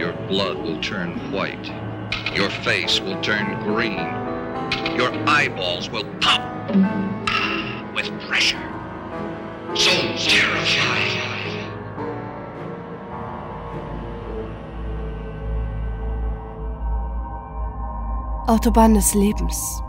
your blood will turn white. Your face will turn green. Your eyeballs will pop with pressure. So terrifying. Autobahn des Lebens.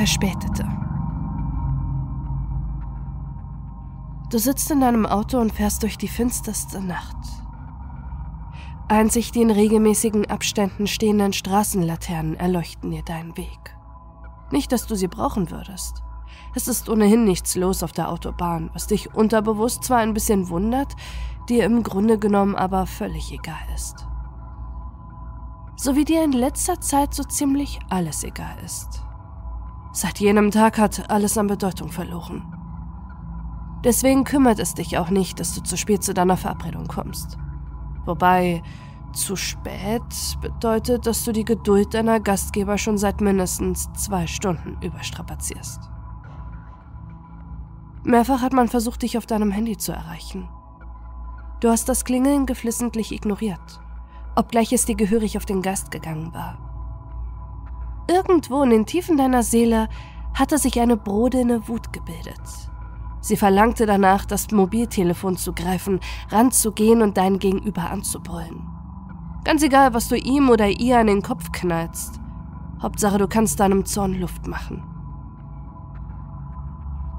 Verspätete. Du sitzt in deinem Auto und fährst durch die finsterste Nacht. Einzig die in regelmäßigen Abständen stehenden Straßenlaternen erleuchten dir deinen Weg. Nicht, dass du sie brauchen würdest. Es ist ohnehin nichts los auf der Autobahn, was dich unterbewusst zwar ein bisschen wundert, dir im Grunde genommen aber völlig egal ist. So wie dir in letzter Zeit so ziemlich alles egal ist. Seit jenem Tag hat alles an Bedeutung verloren. Deswegen kümmert es dich auch nicht, dass du zu spät zu deiner Verabredung kommst. Wobei, zu spät bedeutet, dass du die Geduld deiner Gastgeber schon seit mindestens zwei Stunden überstrapazierst. Mehrfach hat man versucht, dich auf deinem Handy zu erreichen. Du hast das Klingeln geflissentlich ignoriert, obgleich es dir gehörig auf den Geist gegangen war. Irgendwo in den Tiefen deiner Seele hatte sich eine brodelnde Wut gebildet. Sie verlangte danach, das Mobiltelefon zu greifen, ranzugehen und dein Gegenüber anzubrüllen. Ganz egal, was du ihm oder ihr an den Kopf knallst. Hauptsache, du kannst deinem Zorn Luft machen.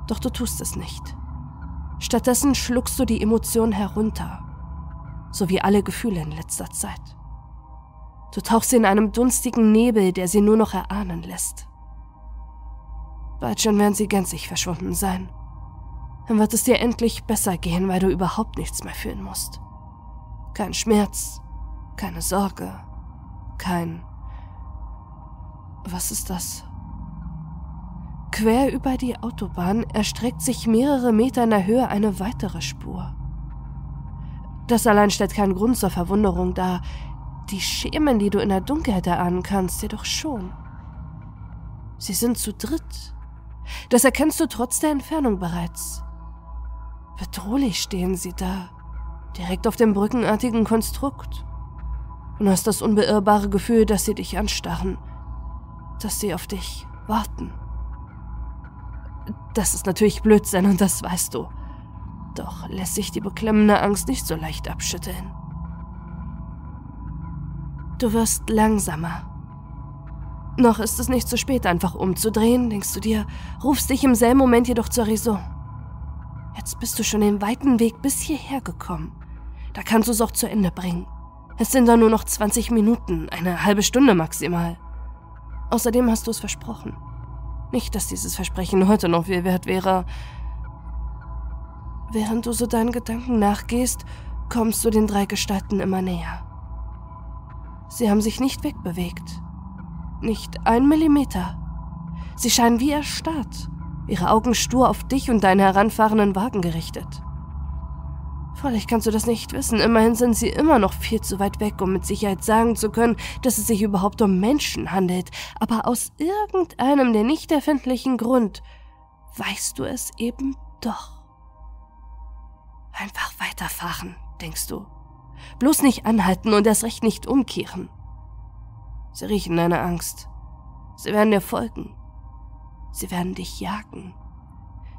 Doch du tust es nicht. Stattdessen schluckst du die Emotion herunter, so wie alle Gefühle in letzter Zeit. Du tauchst in einem dunstigen Nebel, der sie nur noch erahnen lässt. Bald schon werden sie gänzlich verschwunden sein. Dann wird es dir endlich besser gehen, weil du überhaupt nichts mehr fühlen musst. Kein Schmerz, keine Sorge, kein... Was ist das? Quer über die Autobahn erstreckt sich mehrere Meter in der Höhe eine weitere Spur. Das allein stellt keinen Grund zur Verwunderung dar, die Schemen, die du in der Dunkelheit erahnen kannst, jedoch schon. Sie sind zu dritt. Das erkennst du trotz der Entfernung bereits. Bedrohlich stehen sie da, direkt auf dem brückenartigen Konstrukt. Und hast das unbeirrbare Gefühl, dass sie dich anstarren, dass sie auf dich warten. Das ist natürlich Blödsinn und das weißt du. Doch lässt sich die beklemmende Angst nicht so leicht abschütteln. Du wirst langsamer. Noch ist es nicht zu spät, einfach umzudrehen, denkst du dir, rufst dich im selben Moment jedoch zur Raison. Jetzt bist du schon den weiten Weg bis hierher gekommen. Da kannst du es auch zu Ende bringen. Es sind da nur noch 20 Minuten, eine halbe Stunde maximal. Außerdem hast du es versprochen. Nicht, dass dieses Versprechen heute noch viel wert wäre. Während du so deinen Gedanken nachgehst, kommst du den drei Gestalten immer näher. Sie haben sich nicht wegbewegt. Nicht ein Millimeter. Sie scheinen wie erstarrt, ihre Augen stur auf dich und deinen heranfahrenden Wagen gerichtet. Freilich kannst du das nicht wissen, immerhin sind sie immer noch viel zu weit weg, um mit Sicherheit sagen zu können, dass es sich überhaupt um Menschen handelt, aber aus irgendeinem der nicht erfindlichen Grund weißt du es eben doch. Einfach weiterfahren, denkst du. Bloß nicht anhalten und das Recht nicht umkehren. Sie riechen deine Angst. Sie werden dir folgen. Sie werden dich jagen.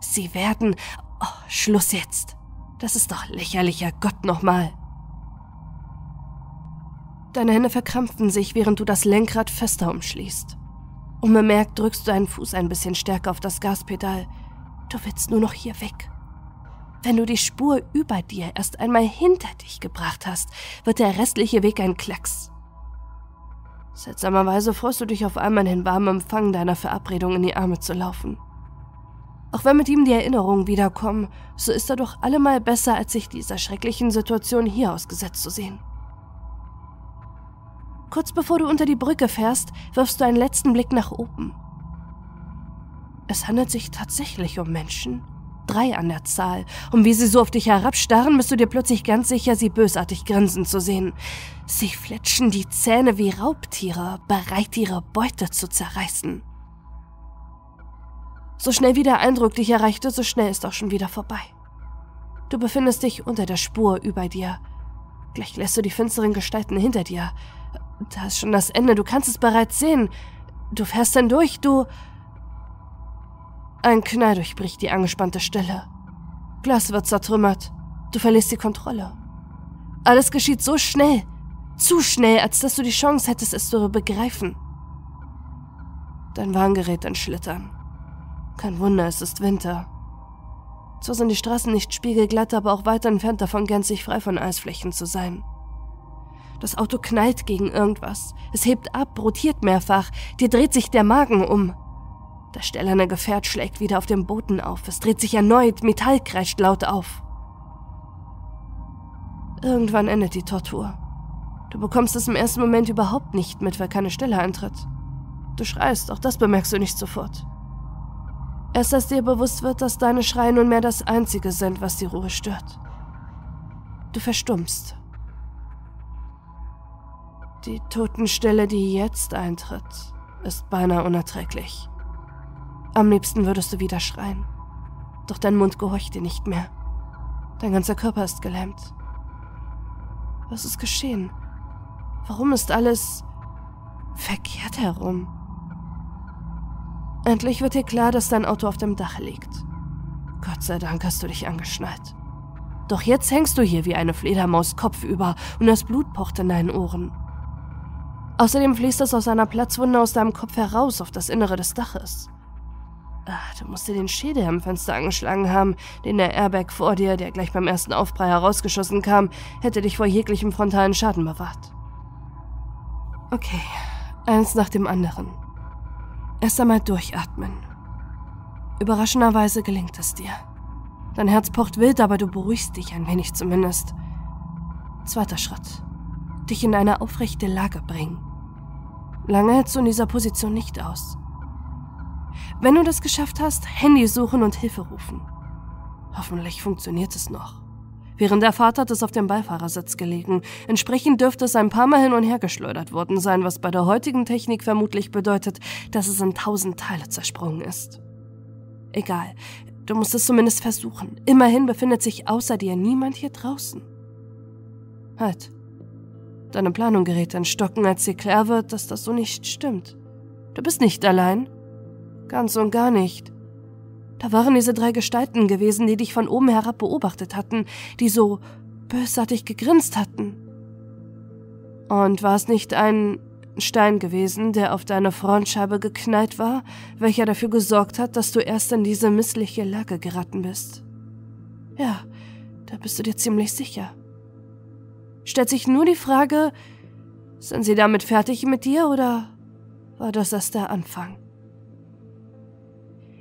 Sie werden. Oh, Schluss jetzt. Das ist doch lächerlicher Gott nochmal. Deine Hände verkrampfen sich, während du das Lenkrad fester umschließt. Unbemerkt drückst du deinen Fuß ein bisschen stärker auf das Gaspedal. Du willst nur noch hier weg. Wenn du die Spur über dir erst einmal hinter dich gebracht hast, wird der restliche Weg ein Klacks. Seltsamerweise freust du dich auf einmal den warmen Empfang deiner Verabredung in die Arme zu laufen. Auch wenn mit ihm die Erinnerungen wiederkommen, so ist er doch allemal besser, als sich dieser schrecklichen Situation hier ausgesetzt zu sehen. Kurz bevor du unter die Brücke fährst, wirfst du einen letzten Blick nach oben. Es handelt sich tatsächlich um Menschen, drei an der Zahl. Und wie sie so auf dich herabstarren, bist du dir plötzlich ganz sicher, sie bösartig grinsen zu sehen. Sie fletschen die Zähne wie Raubtiere, bereit, ihre Beute zu zerreißen. So schnell wie der Eindruck dich erreichte, so schnell ist auch schon wieder vorbei. Du befindest dich unter der Spur über dir. Gleich lässt du die finsteren Gestalten hinter dir. Da ist schon das Ende, du kannst es bereits sehen. Du fährst dann durch, du... Ein Knall durchbricht die angespannte Stille. Glas wird zertrümmert. Du verlierst die Kontrolle. Alles geschieht so schnell. Zu schnell, als dass du die Chance hättest, es zu begreifen. Dein Wagen gerät in Schlittern. Kein Wunder, es ist Winter. Zwar sind die Straßen nicht spiegelglatt, aber auch weit entfernt davon, gänzlich frei von Eisflächen zu sein. Das Auto knallt gegen irgendwas. Es hebt ab, rotiert mehrfach. Dir dreht sich der Magen um. Das stählerne Gefährt schlägt wieder auf dem Boden auf. Es dreht sich erneut, Metall kreischt laut auf. Irgendwann endet die Tortur. Du bekommst es im ersten Moment überhaupt nicht mit, weil keine Stelle eintritt. Du schreist, auch das bemerkst du nicht sofort. Erst als dir bewusst wird, dass deine Schreie nunmehr das Einzige sind, was die Ruhe stört. Du verstummst. Die Totenstille, die jetzt eintritt, ist beinahe unerträglich. Am liebsten würdest du wieder schreien. Doch dein Mund gehorcht dir nicht mehr. Dein ganzer Körper ist gelähmt. Was ist geschehen? Warum ist alles verkehrt herum? Endlich wird dir klar, dass dein Auto auf dem Dach liegt. Gott sei Dank hast du dich angeschnallt. Doch jetzt hängst du hier wie eine Fledermaus kopfüber und das Blut pocht in deinen Ohren. Außerdem fließt es aus einer Platzwunde aus deinem Kopf heraus auf das Innere des Daches. Ach, du musst dir den Schädel am Fenster angeschlagen haben, den der Airbag vor dir, der gleich beim ersten Aufprall herausgeschossen kam, hätte dich vor jeglichem frontalen Schaden bewahrt. Okay, eins nach dem anderen. Erst einmal durchatmen. Überraschenderweise gelingt es dir. Dein Herz pocht wild, aber du beruhigst dich ein wenig zumindest. Zweiter Schritt. Dich in eine aufrechte Lage bringen. Lange hältst du in dieser Position nicht aus. Wenn du das geschafft hast, Handy suchen und Hilfe rufen. Hoffentlich funktioniert es noch. Während der Fahrt hat es auf dem Beifahrersitz gelegen. Entsprechend dürfte es ein paar Mal hin und her geschleudert worden sein, was bei der heutigen Technik vermutlich bedeutet, dass es in tausend Teile zersprungen ist. Egal, du musst es zumindest versuchen. Immerhin befindet sich außer dir niemand hier draußen. Halt. Deine Planung gerät in Stocken, als dir klar wird, dass das so nicht stimmt. Du bist nicht allein. Ganz und gar nicht. Da waren diese drei Gestalten gewesen, die dich von oben herab beobachtet hatten, die so bösartig gegrinst hatten. Und war es nicht ein Stein gewesen, der auf deine Frontscheibe geknallt war, welcher dafür gesorgt hat, dass du erst in diese missliche Lage geraten bist? Ja, da bist du dir ziemlich sicher. Stellt sich nur die Frage, sind sie damit fertig mit dir oder war das erst der Anfang?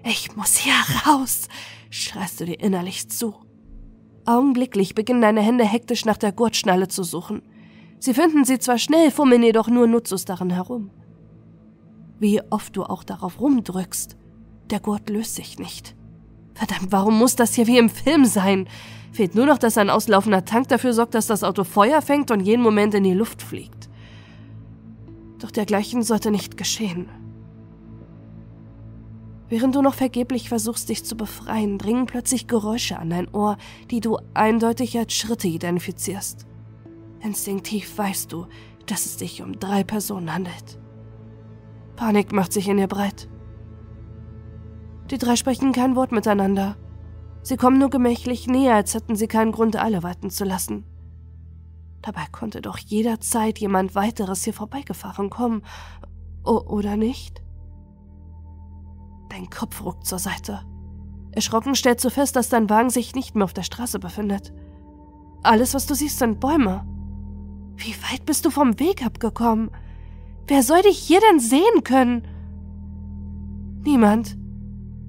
Ich muss hier raus, schreist du dir innerlich zu. Augenblicklich beginnen deine Hände hektisch nach der Gurtschnalle zu suchen. Sie finden sie zwar schnell, fummeln jedoch nur nutzlos darin herum. Wie oft du auch darauf rumdrückst, der Gurt löst sich nicht. Verdammt, warum muss das hier wie im Film sein? Fehlt nur noch, dass ein auslaufender Tank dafür sorgt, dass das Auto Feuer fängt und jeden Moment in die Luft fliegt. Doch dergleichen sollte nicht geschehen. Während du noch vergeblich versuchst, dich zu befreien, dringen plötzlich Geräusche an dein Ohr, die du eindeutig als Schritte identifizierst. Instinktiv weißt du, dass es sich um drei Personen handelt. Panik macht sich in dir breit. Die drei sprechen kein Wort miteinander. Sie kommen nur gemächlich näher, als hätten sie keinen Grund, alle warten zu lassen. Dabei konnte doch jederzeit jemand weiteres hier vorbeigefahren kommen. O oder nicht? Dein Kopf ruckt zur Seite. Erschrocken stellst du fest, dass dein Wagen sich nicht mehr auf der Straße befindet. Alles, was du siehst, sind Bäume. Wie weit bist du vom Weg abgekommen? Wer soll dich hier denn sehen können? Niemand.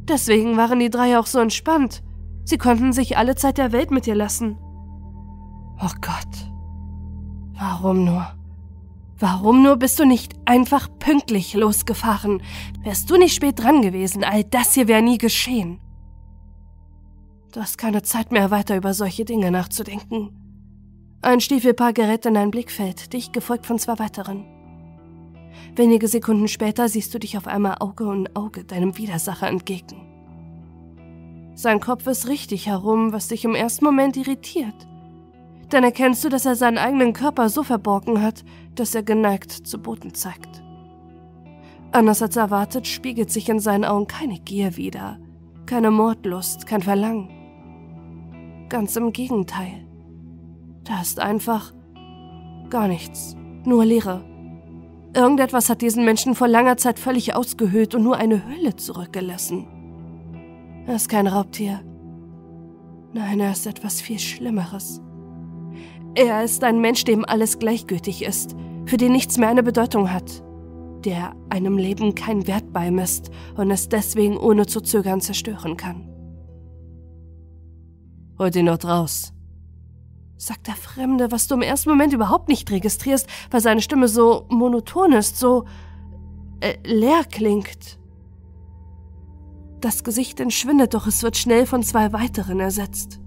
Deswegen waren die drei auch so entspannt. Sie konnten sich alle Zeit der Welt mit dir lassen. Oh Gott. Warum nur? Warum nur bist du nicht einfach pünktlich losgefahren? Wärst du nicht spät dran gewesen, all das hier wäre nie geschehen. Du hast keine Zeit mehr, weiter über solche Dinge nachzudenken. Ein Stiefelpaar gerät in dein Blickfeld, dich gefolgt von zwei weiteren. Wenige Sekunden später siehst du dich auf einmal Auge um Auge deinem Widersacher entgegen. Sein Kopf ist richtig herum, was dich im ersten Moment irritiert. Dann erkennst du, dass er seinen eigenen Körper so verborgen hat, dass er geneigt zu Boden zeigt. Anders als erwartet spiegelt sich in seinen Augen keine Gier wider, keine Mordlust, kein Verlangen. Ganz im Gegenteil. Da ist einfach gar nichts, nur Leere. Irgendetwas hat diesen Menschen vor langer Zeit völlig ausgehöhlt und nur eine Hülle zurückgelassen. Er ist kein Raubtier. Nein, er ist etwas viel Schlimmeres. Er ist ein Mensch, dem alles gleichgültig ist, für den nichts mehr eine Bedeutung hat, der einem Leben keinen Wert beimisst und es deswegen ohne zu zögern zerstören kann. Holt ihn dort raus, sagt der Fremde, was du im ersten Moment überhaupt nicht registrierst, weil seine Stimme so monoton ist, so äh, leer klingt. Das Gesicht entschwindet, doch es wird schnell von zwei weiteren ersetzt.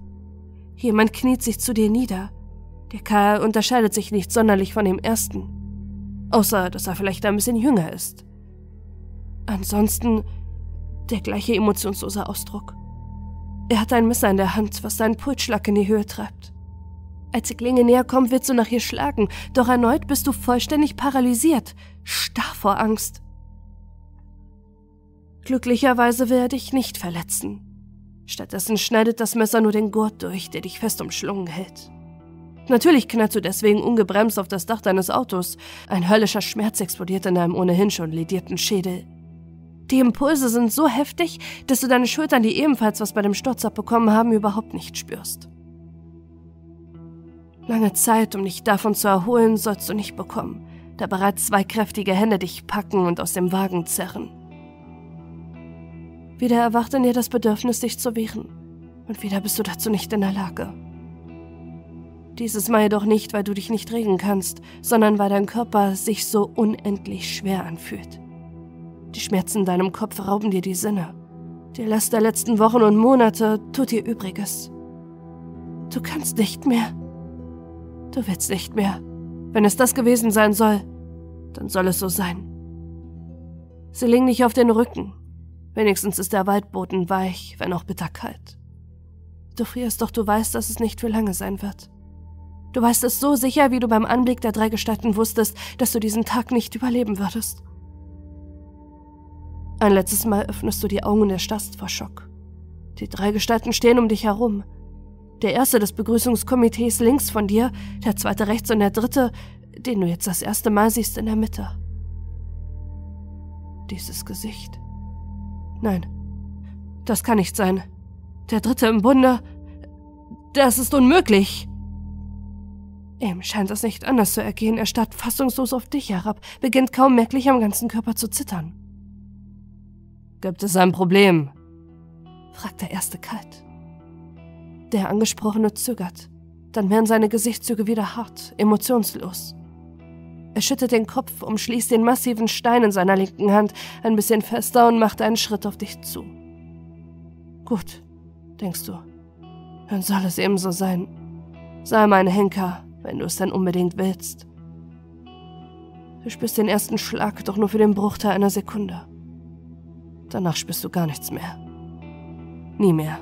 Jemand kniet sich zu dir nieder. Der Kerl unterscheidet sich nicht sonderlich von dem ersten. Außer, dass er vielleicht ein bisschen jünger ist. Ansonsten der gleiche emotionslose Ausdruck. Er hat ein Messer in der Hand, was seinen Pulsschlag in die Höhe treibt. Als die Klinge näher kommt, willst du nach ihr schlagen, doch erneut bist du vollständig paralysiert, starr vor Angst. Glücklicherweise will er dich nicht verletzen. Stattdessen schneidet das Messer nur den Gurt durch, der dich fest umschlungen hält. Natürlich knallst du deswegen ungebremst auf das Dach deines Autos. Ein höllischer Schmerz explodiert in deinem ohnehin schon ledierten Schädel. Die Impulse sind so heftig, dass du deine Schultern, die ebenfalls was bei dem Sturz abbekommen haben, überhaupt nicht spürst. Lange Zeit, um dich davon zu erholen, sollst du nicht bekommen, da bereits zwei kräftige Hände dich packen und aus dem Wagen zerren. Wieder erwacht in dir das Bedürfnis, dich zu wehren. Und wieder bist du dazu nicht in der Lage. Dieses Mal jedoch nicht, weil du dich nicht regen kannst, sondern weil dein Körper sich so unendlich schwer anfühlt. Die Schmerzen in deinem Kopf rauben dir die Sinne. Die Last der letzten Wochen und Monate tut dir Übriges. Du kannst nicht mehr. Du willst nicht mehr. Wenn es das gewesen sein soll, dann soll es so sein. Sie legen dich auf den Rücken, Wenigstens ist der Waldboden weich, wenn auch bitterkalt. Du frierst, doch du weißt, dass es nicht für lange sein wird. Du weißt es so sicher, wie du beim Anblick der drei Gestalten wusstest, dass du diesen Tag nicht überleben würdest. Ein letztes Mal öffnest du die Augen und erstarrst vor Schock. Die drei Gestalten stehen um dich herum. Der erste des Begrüßungskomitees links von dir, der zweite rechts und der dritte, den du jetzt das erste Mal siehst, in der Mitte. Dieses Gesicht. Nein, das kann nicht sein. Der Dritte im Bunde. Das ist unmöglich. Ihm scheint es nicht anders zu ergehen. Er starrt fassungslos auf dich herab, beginnt kaum merklich am ganzen Körper zu zittern. Gibt es ein Problem? fragt der Erste kalt. Der Angesprochene zögert. Dann werden seine Gesichtszüge wieder hart, emotionslos. Er schüttet den Kopf, umschließt den massiven Stein in seiner linken Hand ein bisschen fester und macht einen Schritt auf dich zu. Gut, denkst du. Dann soll es ebenso sein. Sei mein Henker, wenn du es dann unbedingt willst. Du spürst den ersten Schlag doch nur für den Bruchteil einer Sekunde. Danach spürst du gar nichts mehr. Nie mehr.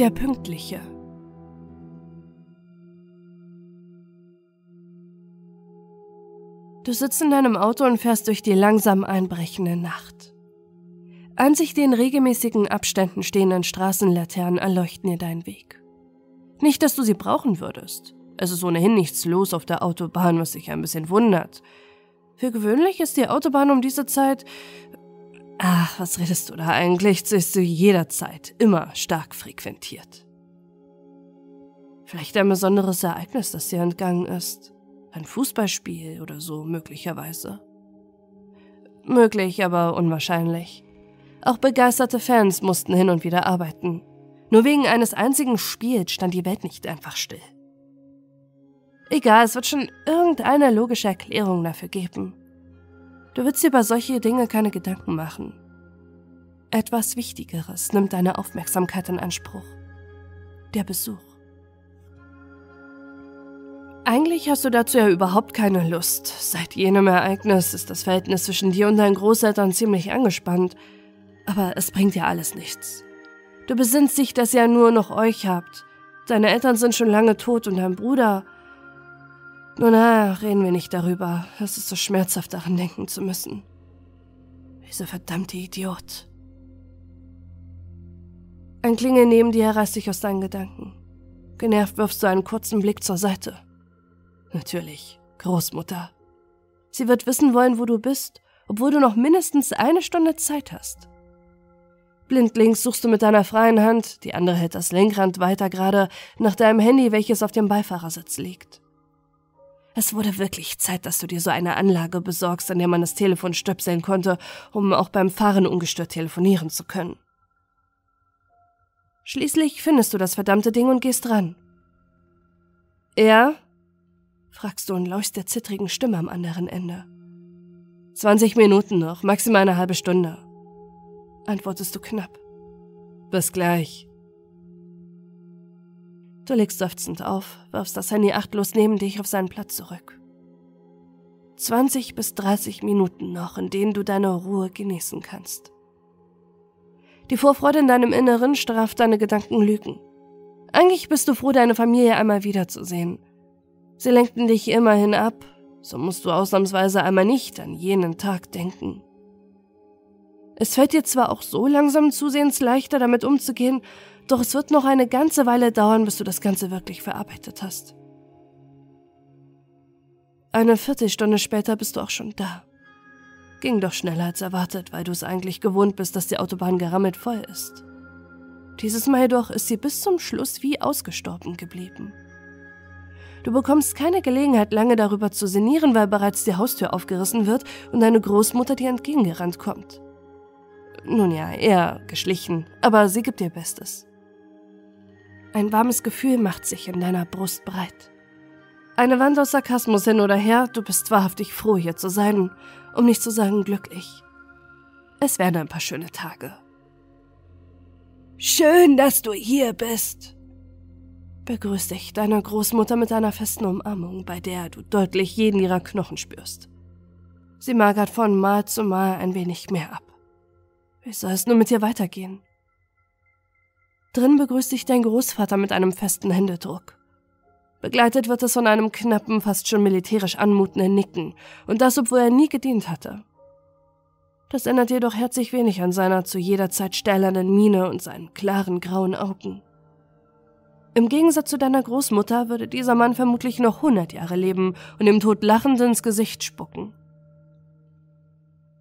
der Pünktliche. Du sitzt in deinem Auto und fährst durch die langsam einbrechende Nacht. An sich den regelmäßigen Abständen stehenden Straßenlaternen erleuchten dir deinen Weg. Nicht, dass du sie brauchen würdest. Es ist ohnehin nichts los auf der Autobahn, was dich ein bisschen wundert. Für gewöhnlich ist die Autobahn um diese Zeit Ach, was redest du da eigentlich? Sie ist zu jeder immer stark frequentiert. Vielleicht ein besonderes Ereignis, das dir entgangen ist. Ein Fußballspiel oder so möglicherweise. Möglich, aber unwahrscheinlich. Auch begeisterte Fans mussten hin und wieder arbeiten. Nur wegen eines einzigen Spiels stand die Welt nicht einfach still. Egal, es wird schon irgendeine logische Erklärung dafür geben. Du willst dir über solche Dinge keine Gedanken machen. Etwas Wichtigeres nimmt deine Aufmerksamkeit in Anspruch. Der Besuch. Eigentlich hast du dazu ja überhaupt keine Lust. Seit jenem Ereignis ist das Verhältnis zwischen dir und deinen Großeltern ziemlich angespannt. Aber es bringt ja alles nichts. Du besinnst dich, dass ihr nur noch euch habt. Deine Eltern sind schon lange tot und dein Bruder. Nun na, reden wir nicht darüber. Es ist so schmerzhaft, daran denken zu müssen. Dieser verdammte Idiot. Ein Klingel neben dir reißt dich aus deinen Gedanken. Genervt wirfst du einen kurzen Blick zur Seite. Natürlich, Großmutter. Sie wird wissen wollen, wo du bist, obwohl du noch mindestens eine Stunde Zeit hast. Blindlings suchst du mit deiner freien Hand, die andere hält das Lenkrad weiter gerade, nach deinem Handy, welches auf dem Beifahrersitz liegt. Es wurde wirklich Zeit, dass du dir so eine Anlage besorgst, an der man das Telefon stöpseln konnte, um auch beim Fahren ungestört telefonieren zu können. Schließlich findest du das verdammte Ding und gehst ran. Ja? Fragst du und lauschst der zittrigen Stimme am anderen Ende. 20 Minuten noch, maximal eine halbe Stunde, antwortest du knapp. Bis gleich. Du legst seufzend auf, wirfst das Handy achtlos neben dich auf seinen Platz zurück. 20 bis 30 Minuten noch, in denen du deine Ruhe genießen kannst. Die Vorfreude in deinem Inneren straft deine Gedanken Lügen. Eigentlich bist du froh, deine Familie einmal wiederzusehen. Sie lenkten dich immerhin ab, so musst du ausnahmsweise einmal nicht an jenen Tag denken. Es fällt dir zwar auch so langsam zusehends leichter, damit umzugehen, doch es wird noch eine ganze Weile dauern, bis du das Ganze wirklich verarbeitet hast. Eine Viertelstunde später bist du auch schon da. Ging doch schneller als erwartet, weil du es eigentlich gewohnt bist, dass die Autobahn gerammelt voll ist. Dieses Mal jedoch ist sie bis zum Schluss wie ausgestorben geblieben. Du bekommst keine Gelegenheit, lange darüber zu sinnieren, weil bereits die Haustür aufgerissen wird und deine Großmutter dir entgegengerannt kommt. Nun ja, eher geschlichen, aber sie gibt ihr Bestes. Ein warmes Gefühl macht sich in deiner Brust breit. Eine Wand aus Sarkasmus hin oder her, du bist wahrhaftig froh, hier zu sein, um nicht zu sagen glücklich. Es werden ein paar schöne Tage. Schön, dass du hier bist, begrüßt dich deine Großmutter mit einer festen Umarmung, bei der du deutlich jeden ihrer Knochen spürst. Sie magert von Mal zu Mal ein wenig mehr ab. Wie soll es nur mit dir weitergehen? Drin begrüßt dich dein Großvater mit einem festen Händedruck. Begleitet wird es von einem knappen, fast schon militärisch anmutenden Nicken, und das, obwohl er nie gedient hatte. Das ändert jedoch herzlich wenig an seiner zu jeder Zeit stählernen Miene und seinen klaren grauen Augen. Im Gegensatz zu deiner Großmutter würde dieser Mann vermutlich noch hundert Jahre leben und dem Tod lachend ins Gesicht spucken.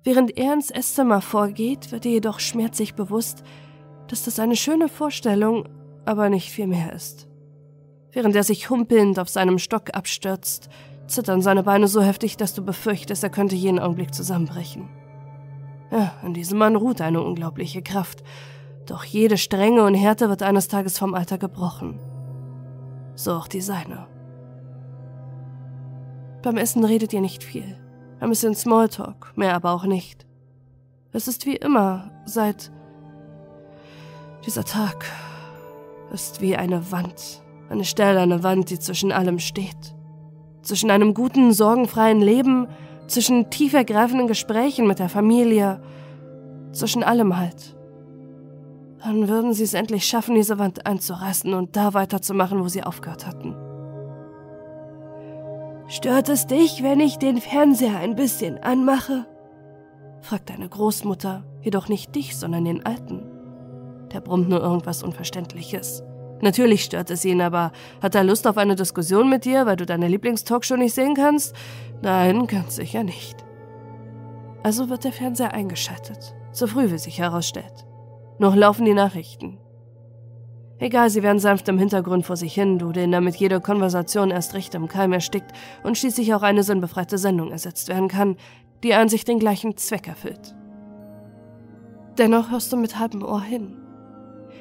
Während er ins Esszimmer vorgeht, wird dir jedoch schmerzlich bewusst, dass das eine schöne Vorstellung, aber nicht viel mehr ist. Während er sich humpelnd auf seinem Stock abstürzt, zittern seine Beine so heftig, dass du befürchtest, er könnte jeden Augenblick zusammenbrechen. Ja, in diesem Mann ruht eine unglaubliche Kraft, doch jede Strenge und Härte wird eines Tages vom Alter gebrochen. So auch die seine. Beim Essen redet ihr nicht viel. Ein bisschen Smalltalk, mehr aber auch nicht. Es ist wie immer, seit dieser Tag ist wie eine Wand, eine stählerne Wand, die zwischen allem steht. Zwischen einem guten, sorgenfreien Leben, zwischen tiefergreifenden Gesprächen mit der Familie, zwischen allem halt. Dann würden sie es endlich schaffen, diese Wand einzureißen und da weiterzumachen, wo sie aufgehört hatten. Stört es dich, wenn ich den Fernseher ein bisschen anmache? fragt deine Großmutter, jedoch nicht dich, sondern den Alten. Der brummt nur irgendwas Unverständliches. Natürlich stört es ihn, aber hat er Lust auf eine Diskussion mit dir, weil du deine Lieblingstalkshow nicht sehen kannst? Nein, ganz sicher nicht. Also wird der Fernseher eingeschaltet, so früh wie sich herausstellt. Noch laufen die Nachrichten. Egal, sie werden sanft im Hintergrund vor sich hin dudeln, damit jede Konversation erst recht im Keim erstickt und schließlich auch eine sinnbefreite Sendung ersetzt werden kann, die an sich den gleichen Zweck erfüllt. Dennoch hörst du mit halbem Ohr hin.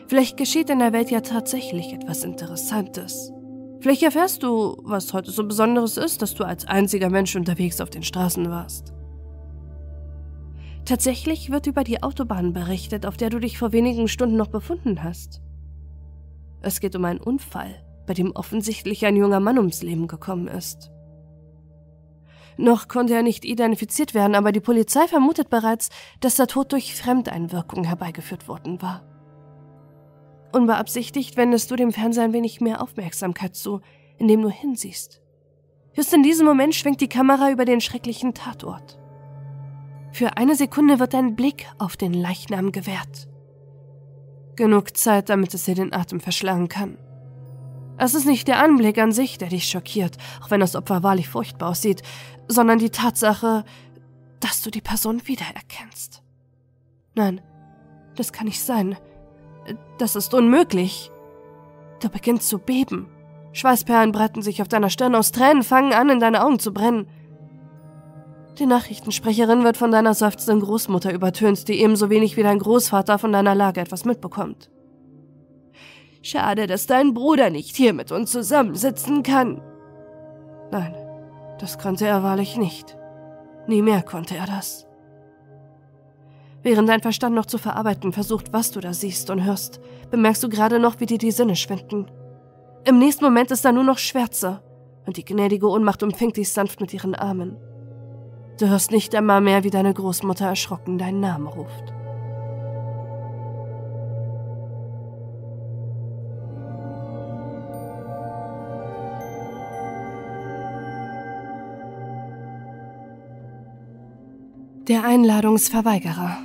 Vielleicht geschieht in der Welt ja tatsächlich etwas Interessantes. Vielleicht erfährst du, was heute so Besonderes ist, dass du als einziger Mensch unterwegs auf den Straßen warst. Tatsächlich wird über die Autobahn berichtet, auf der du dich vor wenigen Stunden noch befunden hast. Es geht um einen Unfall, bei dem offensichtlich ein junger Mann ums Leben gekommen ist. Noch konnte er nicht identifiziert werden, aber die Polizei vermutet bereits, dass der Tod durch Fremdeinwirkung herbeigeführt worden war. Unbeabsichtigt wendest du dem Fernseher ein wenig mehr Aufmerksamkeit zu, indem du hinsiehst. Just in diesem Moment schwenkt die Kamera über den schrecklichen Tatort. Für eine Sekunde wird dein Blick auf den Leichnam gewährt. Genug Zeit, damit es dir den Atem verschlagen kann. Es ist nicht der Anblick an sich, der dich schockiert, auch wenn das Opfer wahrlich furchtbar aussieht, sondern die Tatsache, dass du die Person wiedererkennst. Nein, das kann nicht sein. Das ist unmöglich. Du beginnst zu beben. Schweißperlen breiten sich auf deiner Stirn aus, Tränen fangen an, in deine Augen zu brennen. Die Nachrichtensprecherin wird von deiner seufzenden Großmutter übertönt, die ebenso wenig wie dein Großvater von deiner Lage etwas mitbekommt. Schade, dass dein Bruder nicht hier mit uns zusammensitzen kann. Nein, das konnte er wahrlich nicht. Nie mehr konnte er das. Während dein Verstand noch zu verarbeiten versucht, was du da siehst und hörst, bemerkst du gerade noch, wie dir die Sinne schwinden. Im nächsten Moment ist da nur noch Schwärze und die gnädige Ohnmacht umfängt dich sanft mit ihren Armen. Du hörst nicht einmal mehr, wie deine Großmutter erschrocken deinen Namen ruft. Der Einladungsverweigerer.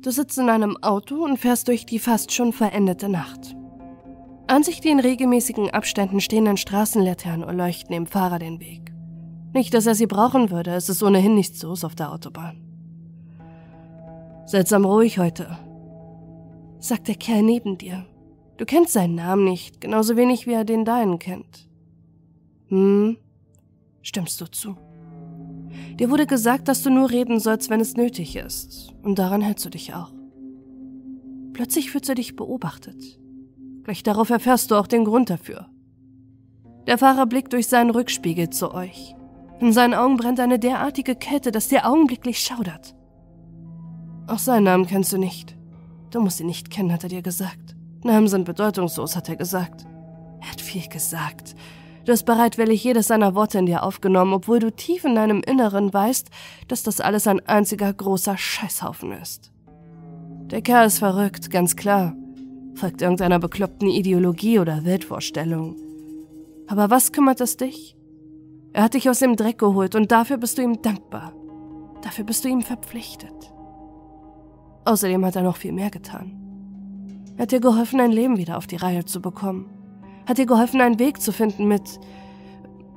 Du sitzt in einem Auto und fährst durch die fast schon verendete Nacht. An sich die in regelmäßigen Abständen stehenden Straßenlaternen erleuchten dem Fahrer den Weg. Nicht, dass er sie brauchen würde, es ist ohnehin nichts los auf der Autobahn. Seltsam ruhig heute, sagt der Kerl neben dir. Du kennst seinen Namen nicht, genauso wenig wie er den deinen kennt. Hm, stimmst du zu? Dir wurde gesagt, dass du nur reden sollst, wenn es nötig ist. Und daran hältst du dich auch. Plötzlich fühlst du dich beobachtet. Gleich darauf erfährst du auch den Grund dafür. Der Fahrer blickt durch seinen Rückspiegel zu euch. In seinen Augen brennt eine derartige Kälte, dass dir augenblicklich schaudert. Auch seinen Namen kennst du nicht. Du musst ihn nicht kennen, hat er dir gesagt. Namen sind bedeutungslos, hat er gesagt. Er hat viel gesagt. Du hast bereitwillig jedes seiner Worte in dir aufgenommen, obwohl du tief in deinem Inneren weißt, dass das alles ein einziger großer Scheißhaufen ist. Der Kerl ist verrückt, ganz klar. Folgt irgendeiner bekloppten Ideologie oder Weltvorstellung. Aber was kümmert es dich? Er hat dich aus dem Dreck geholt und dafür bist du ihm dankbar. Dafür bist du ihm verpflichtet. Außerdem hat er noch viel mehr getan. Er hat dir geholfen, dein Leben wieder auf die Reihe zu bekommen hat dir geholfen, einen Weg zu finden, mit.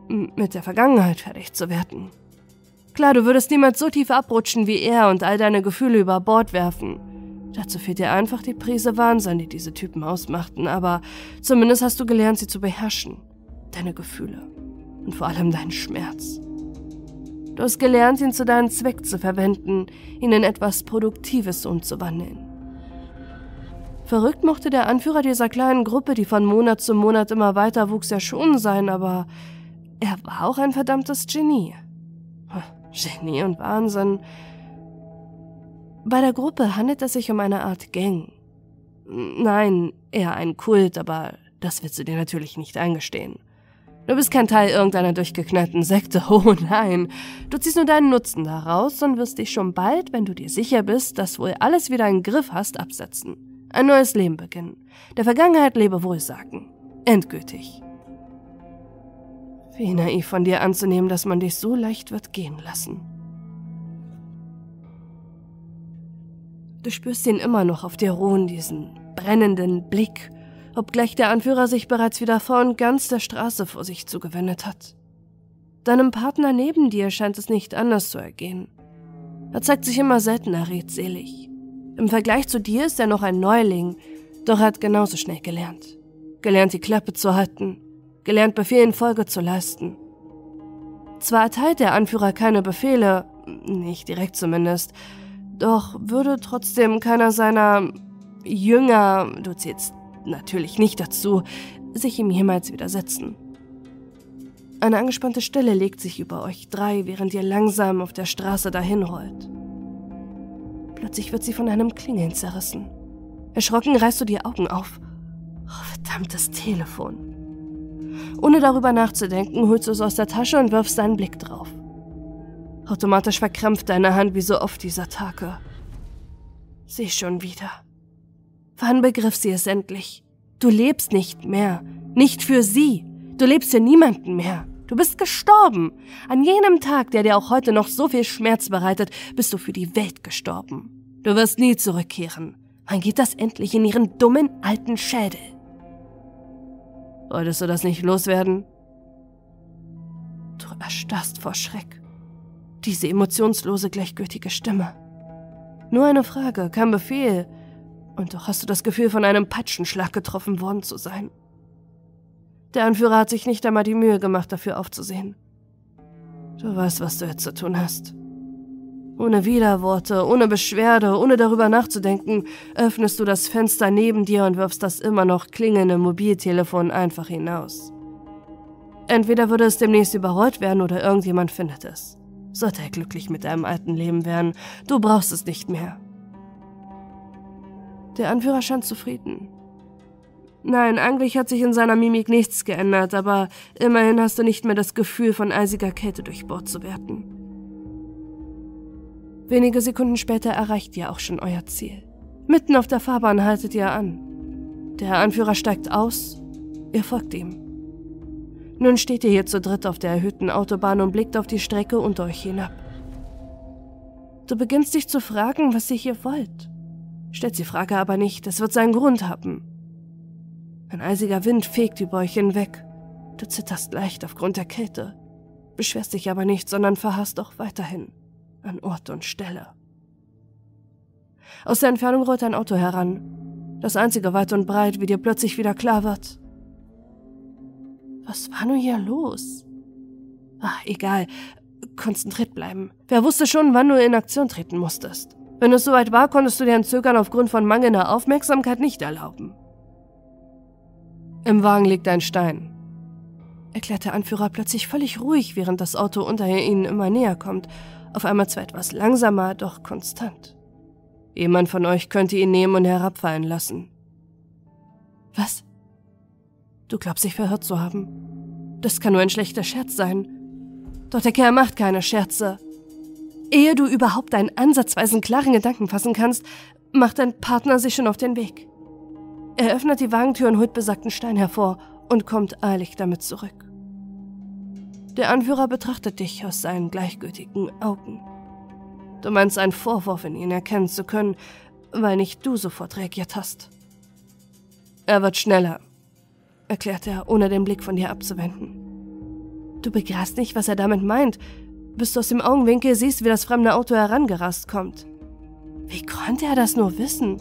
mit der Vergangenheit fertig zu werden. Klar, du würdest niemals so tief abrutschen wie er und all deine Gefühle über Bord werfen. Dazu fehlt dir einfach die Prise Wahnsinn, die diese Typen ausmachten, aber zumindest hast du gelernt, sie zu beherrschen. Deine Gefühle. Und vor allem deinen Schmerz. Du hast gelernt, ihn zu deinem Zweck zu verwenden, ihn in etwas Produktives umzuwandeln. Verrückt mochte der Anführer dieser kleinen Gruppe, die von Monat zu Monat immer weiter wuchs, ja schon sein, aber er war auch ein verdammtes Genie. Genie und Wahnsinn. Bei der Gruppe handelt es sich um eine Art Gang. Nein, eher ein Kult, aber das willst du dir natürlich nicht eingestehen. Du bist kein Teil irgendeiner durchgeknallten Sekte, oh nein. Du ziehst nur deinen Nutzen daraus und wirst dich schon bald, wenn du dir sicher bist, dass wohl alles wieder einen Griff hast, absetzen. Ein neues Leben beginnen. Der Vergangenheit Lebewohl sagen. Endgültig. Wie naiv von dir anzunehmen, dass man dich so leicht wird gehen lassen. Du spürst ihn immer noch auf dir ruhen, diesen brennenden Blick, obgleich der Anführer sich bereits wieder vorn ganz der Straße vor sich zugewendet hat. Deinem Partner neben dir scheint es nicht anders zu ergehen. Er zeigt sich immer seltener redselig. Im Vergleich zu dir ist er noch ein Neuling, doch er hat genauso schnell gelernt. Gelernt, die Klappe zu halten, gelernt, Befehlen Folge zu leisten. Zwar erteilt der Anführer keine Befehle, nicht direkt zumindest, doch würde trotzdem keiner seiner Jünger, du zählst natürlich nicht dazu, sich ihm jemals widersetzen. Eine angespannte Stille legt sich über euch drei, während ihr langsam auf der Straße dahinrollt. Plötzlich wird sie von einem Klingeln zerrissen. Erschrocken reißt du die Augen auf. Oh, verdammtes Telefon. Ohne darüber nachzudenken, holst du es aus der Tasche und wirfst deinen Blick drauf. Automatisch verkrampft deine Hand wie so oft dieser Tage. Sie schon wieder. Wann begriff sie es endlich? Du lebst nicht mehr. Nicht für sie. Du lebst für niemanden mehr. Du bist gestorben. An jenem Tag, der dir auch heute noch so viel Schmerz bereitet, bist du für die Welt gestorben. Du wirst nie zurückkehren. Wann geht das endlich in ihren dummen alten Schädel? Wolltest du das nicht loswerden? Du erstarrst vor Schreck. Diese emotionslose, gleichgültige Stimme. Nur eine Frage, kein Befehl. Und doch hast du das Gefühl, von einem Peitschenschlag getroffen worden zu sein. Der Anführer hat sich nicht einmal die Mühe gemacht, dafür aufzusehen. Du weißt, was du jetzt zu tun hast. Ohne Widerworte, ohne Beschwerde, ohne darüber nachzudenken, öffnest du das Fenster neben dir und wirfst das immer noch klingende Mobiltelefon einfach hinaus. Entweder würde es demnächst überrollt werden oder irgendjemand findet es. Sollte er glücklich mit deinem alten Leben werden, du brauchst es nicht mehr. Der Anführer scheint zufrieden. Nein, eigentlich hat sich in seiner Mimik nichts geändert, aber immerhin hast du nicht mehr das Gefühl, von eisiger Kälte durchbohrt zu werden. Wenige Sekunden später erreicht ihr auch schon euer Ziel. Mitten auf der Fahrbahn haltet ihr an. Der Anführer steigt aus, ihr folgt ihm. Nun steht ihr hier zu dritt auf der erhöhten Autobahn und blickt auf die Strecke unter euch hinab. Du beginnst dich zu fragen, was ihr hier wollt. Stellt die Frage aber nicht, es wird seinen Grund haben. Ein eisiger Wind fegt über euch hinweg. Du zitterst leicht aufgrund der Kälte, beschwerst dich aber nicht, sondern verharrst auch weiterhin an Ort und Stelle. Aus der Entfernung rollt ein Auto heran. Das einzige weit und breit, wie dir plötzlich wieder klar wird. Was war nun hier los? Ach, egal. Konzentriert bleiben. Wer wusste schon, wann du in Aktion treten musstest? Wenn es soweit war, konntest du dir ein Zögern aufgrund von mangelnder Aufmerksamkeit nicht erlauben. Im Wagen liegt ein Stein, erklärt der Anführer plötzlich völlig ruhig, während das Auto unter ihnen immer näher kommt, auf einmal zwar etwas langsamer, doch konstant. Jemand von euch könnte ihn nehmen und herabfallen lassen. Was? Du glaubst, sich verhört zu haben? Das kann nur ein schlechter Scherz sein. Doch der Kerl macht keine Scherze. Ehe du überhaupt einen ansatzweisen klaren Gedanken fassen kannst, macht dein Partner sich schon auf den Weg. Er öffnet die Wagentür und holt besagten Stein hervor und kommt eilig damit zurück. Der Anführer betrachtet dich aus seinen gleichgültigen Augen. Du meinst einen Vorwurf in ihn erkennen zu können, weil nicht du sofort reagiert hast. Er wird schneller, erklärt er, ohne den Blick von dir abzuwenden. Du begreifst nicht, was er damit meint, bis du aus dem Augenwinkel siehst, wie das fremde Auto herangerast kommt. Wie konnte er das nur wissen?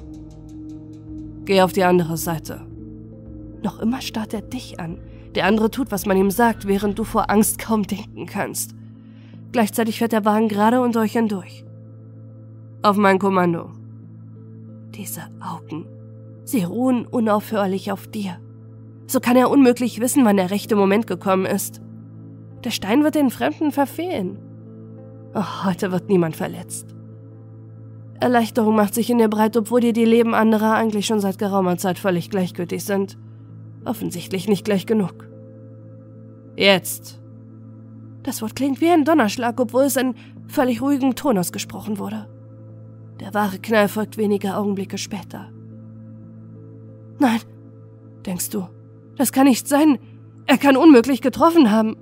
Geh auf die andere Seite. Noch immer starrt er dich an. Der andere tut, was man ihm sagt, während du vor Angst kaum denken kannst. Gleichzeitig fährt der Wagen gerade unter euch hindurch. Auf mein Kommando. Diese Augen. Sie ruhen unaufhörlich auf dir. So kann er unmöglich wissen, wann der rechte Moment gekommen ist. Der Stein wird den Fremden verfehlen. Oh, heute wird niemand verletzt. Erleichterung macht sich in dir breit, obwohl dir die Leben anderer eigentlich schon seit geraumer Zeit völlig gleichgültig sind. Offensichtlich nicht gleich genug. Jetzt. Das Wort klingt wie ein Donnerschlag, obwohl es in völlig ruhigem Ton ausgesprochen wurde. Der wahre Knall folgt wenige Augenblicke später. Nein, denkst du, das kann nicht sein. Er kann unmöglich getroffen haben.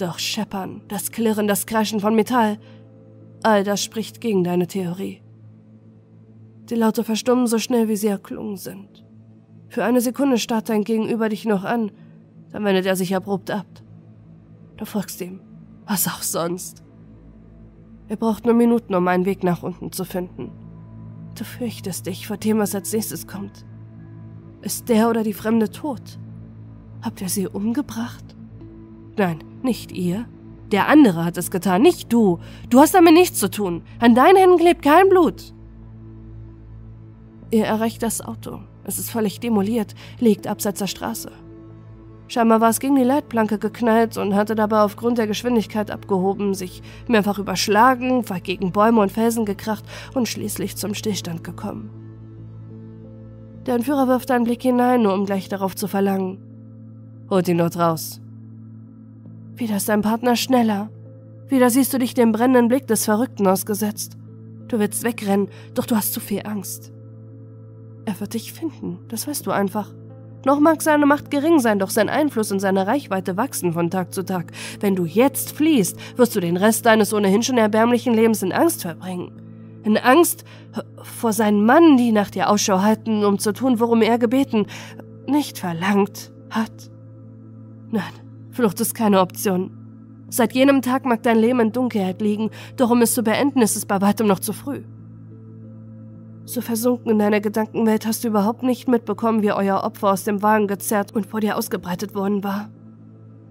Doch Scheppern, das Klirren, das Kreischen von Metall, all das spricht gegen deine Theorie. Die Laute verstummen so schnell, wie sie erklungen sind. Für eine Sekunde starrt dein Gegenüber dich noch an, dann wendet er sich abrupt ab. Du folgst ihm. Was auch sonst. Er braucht nur Minuten, um einen Weg nach unten zu finden. Du fürchtest dich vor dem, was als nächstes kommt. Ist der oder die Fremde tot? Habt ihr sie umgebracht? Nein, nicht ihr. Der andere hat es getan, nicht du. Du hast damit nichts zu tun. An deinen Händen klebt kein Blut. Ihr erreicht das Auto. Es ist völlig demoliert, liegt abseits der Straße. Scheinbar war es gegen die Leitplanke geknallt und hatte dabei aufgrund der Geschwindigkeit abgehoben, sich mehrfach überschlagen, war gegen Bäume und Felsen gekracht und schließlich zum Stillstand gekommen. Der Entführer wirft einen Blick hinein, nur um gleich darauf zu verlangen. Holt ihn dort raus. Wieder ist dein Partner schneller. Wieder siehst du dich dem brennenden Blick des Verrückten ausgesetzt. Du willst wegrennen, doch du hast zu viel Angst. Er wird dich finden, das weißt du einfach. Noch mag seine Macht gering sein, doch sein Einfluss und seine Reichweite wachsen von Tag zu Tag. Wenn du jetzt fliehst, wirst du den Rest deines ohnehin schon erbärmlichen Lebens in Angst verbringen. In Angst vor seinen Mann, die nach dir Ausschau halten, um zu tun, worum er gebeten, nicht verlangt hat. Nein, Flucht ist keine Option. Seit jenem Tag mag dein Leben in Dunkelheit liegen, doch um es zu beenden, ist es bei weitem noch zu früh. So versunken in deiner Gedankenwelt hast du überhaupt nicht mitbekommen, wie euer Opfer aus dem Wagen gezerrt und vor dir ausgebreitet worden war.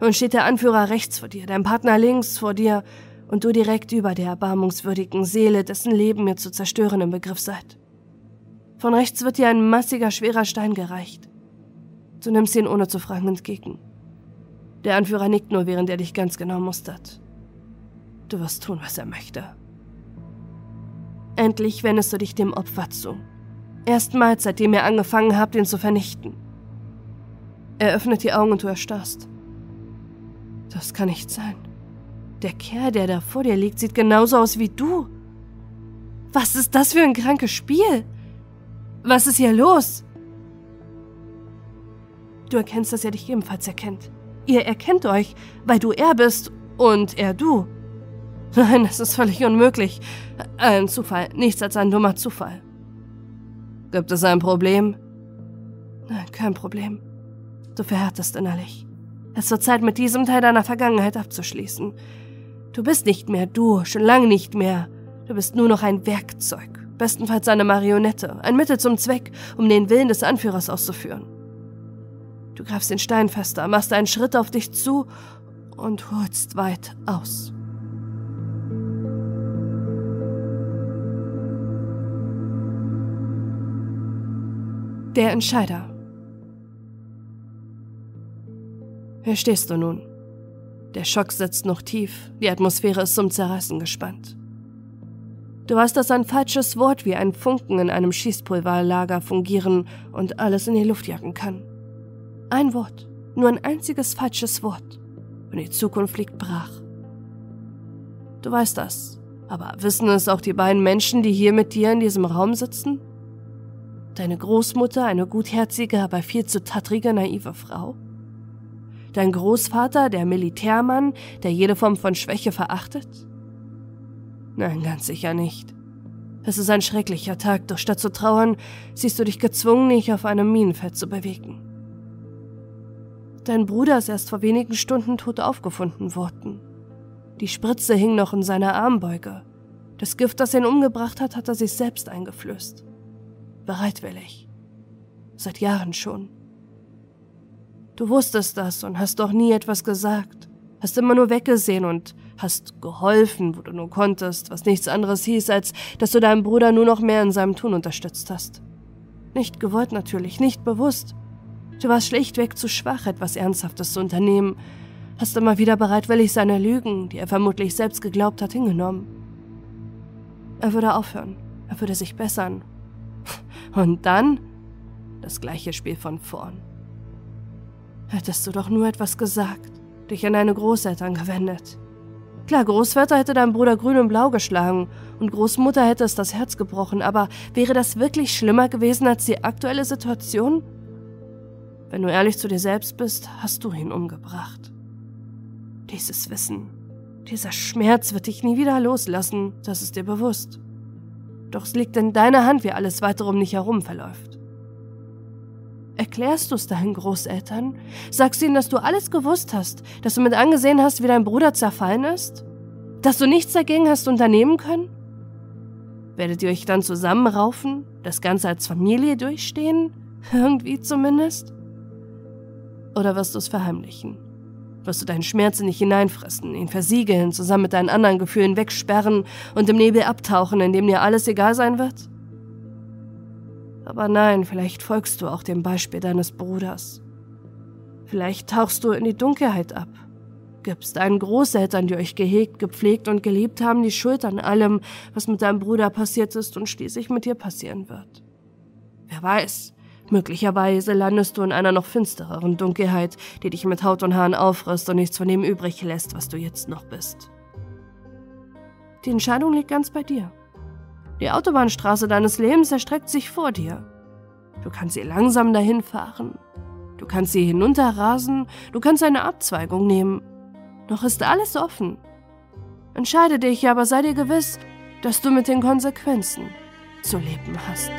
Nun steht der Anführer rechts vor dir, dein Partner links vor dir und du direkt über der erbarmungswürdigen Seele, dessen Leben ihr zu zerstören im Begriff seid. Von rechts wird dir ein massiger, schwerer Stein gereicht. Du nimmst ihn ohne zu fragen entgegen. Der Anführer nickt nur, während er dich ganz genau mustert. Du wirst tun, was er möchte. Endlich wendest du dich dem Opfer zu. Erstmals, seitdem ihr angefangen habt, ihn zu vernichten. Er öffnet die Augen und du erstarrst. Das kann nicht sein. Der Kerl, der da vor dir liegt, sieht genauso aus wie du. Was ist das für ein krankes Spiel? Was ist hier los? Du erkennst, dass er dich ebenfalls erkennt. Ihr erkennt euch, weil du er bist und er du. Nein, das ist völlig unmöglich. Ein Zufall, nichts als ein dummer Zufall. Gibt es ein Problem? Nein, kein Problem. Du verhärtest innerlich. Es wird Zeit, mit diesem Teil deiner Vergangenheit abzuschließen. Du bist nicht mehr du, schon lange nicht mehr. Du bist nur noch ein Werkzeug, bestenfalls eine Marionette, ein Mittel zum Zweck, um den Willen des Anführers auszuführen. Du greifst den Stein fester, machst einen Schritt auf dich zu und holst weit aus. Der Entscheider. Hier stehst du nun. Der Schock sitzt noch tief, die Atmosphäre ist zum Zerreißen gespannt. Du weißt, dass ein falsches Wort wie ein Funken in einem Schießpulverlager fungieren und alles in die Luft jagen kann. Ein Wort, nur ein einziges falsches Wort. Und die Zukunft liegt brach. Du weißt das, aber wissen es auch die beiden Menschen, die hier mit dir in diesem Raum sitzen? Deine Großmutter, eine gutherzige, aber viel zu tattrige, naive Frau? Dein Großvater, der Militärmann, der jede Form von Schwäche verachtet? Nein, ganz sicher nicht. Es ist ein schrecklicher Tag, doch statt zu trauern, siehst du dich gezwungen, dich auf einem Minenfeld zu bewegen. Dein Bruder ist erst vor wenigen Stunden tot aufgefunden worden. Die Spritze hing noch in seiner Armbeuge. Das Gift, das ihn umgebracht hat, hat er sich selbst eingeflößt. Bereitwillig. Seit Jahren schon. Du wusstest das und hast doch nie etwas gesagt. Hast immer nur weggesehen und hast geholfen, wo du nur konntest, was nichts anderes hieß, als dass du deinen Bruder nur noch mehr in seinem Tun unterstützt hast. Nicht gewollt natürlich, nicht bewusst. Du warst schlichtweg zu schwach, etwas Ernsthaftes zu unternehmen, hast immer wieder bereitwillig seine Lügen, die er vermutlich selbst geglaubt hat, hingenommen. Er würde aufhören, er würde sich bessern. Und dann das gleiche Spiel von vorn. Hättest du doch nur etwas gesagt, dich an deine Großeltern gewendet. Klar, Großvater hätte deinen Bruder grün und blau geschlagen und Großmutter hätte es das Herz gebrochen, aber wäre das wirklich schlimmer gewesen als die aktuelle Situation? Wenn du ehrlich zu dir selbst bist, hast du ihn umgebracht. Dieses Wissen, dieser Schmerz wird dich nie wieder loslassen, das ist dir bewusst. Doch es liegt in deiner Hand, wie alles weitere um dich herum verläuft. Erklärst du es deinen Großeltern? Sagst du ihnen, dass du alles gewusst hast, dass du mit angesehen hast, wie dein Bruder zerfallen ist? Dass du nichts dagegen hast unternehmen können? Werdet ihr euch dann zusammenraufen, das Ganze als Familie durchstehen? Irgendwie zumindest? Oder wirst du es verheimlichen? Wirst du deinen Schmerz in dich hineinfressen, ihn versiegeln, zusammen mit deinen anderen Gefühlen wegsperren und im Nebel abtauchen, in dem dir alles egal sein wird? Aber nein, vielleicht folgst du auch dem Beispiel deines Bruders. Vielleicht tauchst du in die Dunkelheit ab, gibst deinen Großeltern, die euch gehegt, gepflegt und geliebt haben, die Schuld an allem, was mit deinem Bruder passiert ist und schließlich mit dir passieren wird. Wer weiß, möglicherweise landest du in einer noch finstereren Dunkelheit, die dich mit Haut und Haaren auffrisst und nichts von dem übrig lässt, was du jetzt noch bist. Die Entscheidung liegt ganz bei dir. Die Autobahnstraße deines Lebens erstreckt sich vor dir. Du kannst sie langsam dahin fahren. Du kannst sie hinunterrasen. Du kannst eine Abzweigung nehmen. Noch ist alles offen. Entscheide dich, aber sei dir gewiss, dass du mit den Konsequenzen zu leben hast.